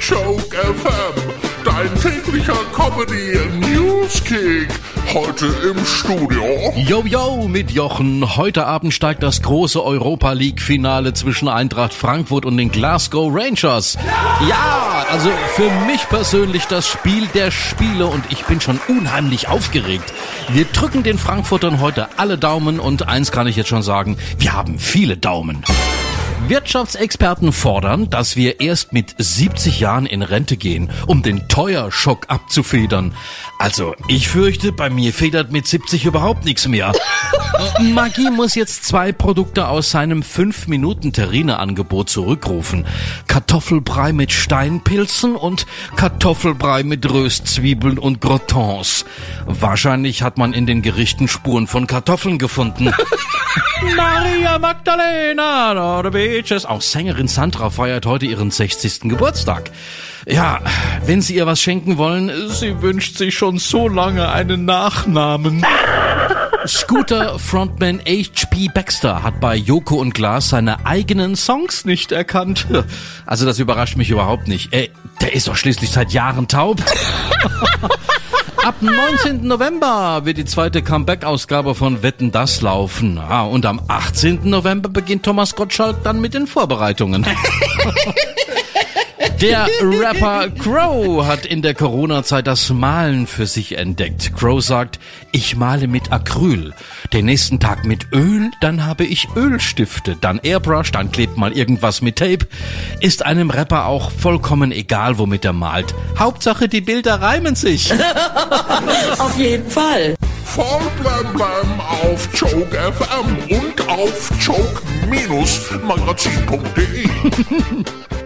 Joke FM, dein täglicher Comedy Newskick. Heute im Studio. Yo, yo, mit Jochen. Heute Abend steigt das große Europa League Finale zwischen Eintracht Frankfurt und den Glasgow Rangers. Ja, also für mich persönlich das Spiel der Spiele und ich bin schon unheimlich aufgeregt. Wir drücken den Frankfurtern heute alle Daumen und eins kann ich jetzt schon sagen, wir haben viele Daumen. Wirtschaftsexperten fordern, dass wir erst mit 70 Jahren in Rente gehen, um den Teuerschock abzufedern. Also, ich fürchte, bei mir federt mit 70 überhaupt nichts mehr. Maggi muss jetzt zwei Produkte aus seinem 5-Minuten-Terrine-Angebot zurückrufen. Kartoffelbrei mit Steinpilzen und Kartoffelbrei mit Röstzwiebeln und Grotons. Wahrscheinlich hat man in den Gerichten Spuren von Kartoffeln gefunden. Maria Magdalena, oder Beaches. Auch Sängerin Sandra feiert heute ihren 60. Geburtstag. Ja, wenn Sie ihr was schenken wollen, sie wünscht sich schon so lange einen Nachnamen. Scooter-Frontman H.P. Baxter hat bei Joko und Glas seine eigenen Songs nicht erkannt. Also das überrascht mich überhaupt nicht. Ey, der ist doch schließlich seit Jahren taub. Ab 19. November wird die zweite Comeback-Ausgabe von Wetten das laufen. Ah, und am 18. November beginnt Thomas Gottschalk dann mit den Vorbereitungen. Der Rapper Crow hat in der Corona-Zeit das Malen für sich entdeckt. Crow sagt, ich male mit Acryl, den nächsten Tag mit Öl, dann habe ich Ölstifte, dann Airbrush, dann klebt mal irgendwas mit Tape. Ist einem Rapper auch vollkommen egal, womit er malt. Hauptsache, die Bilder reimen sich. Auf jeden Fall. Voll blam blam auf Joke FM und auf joke-magazin.de.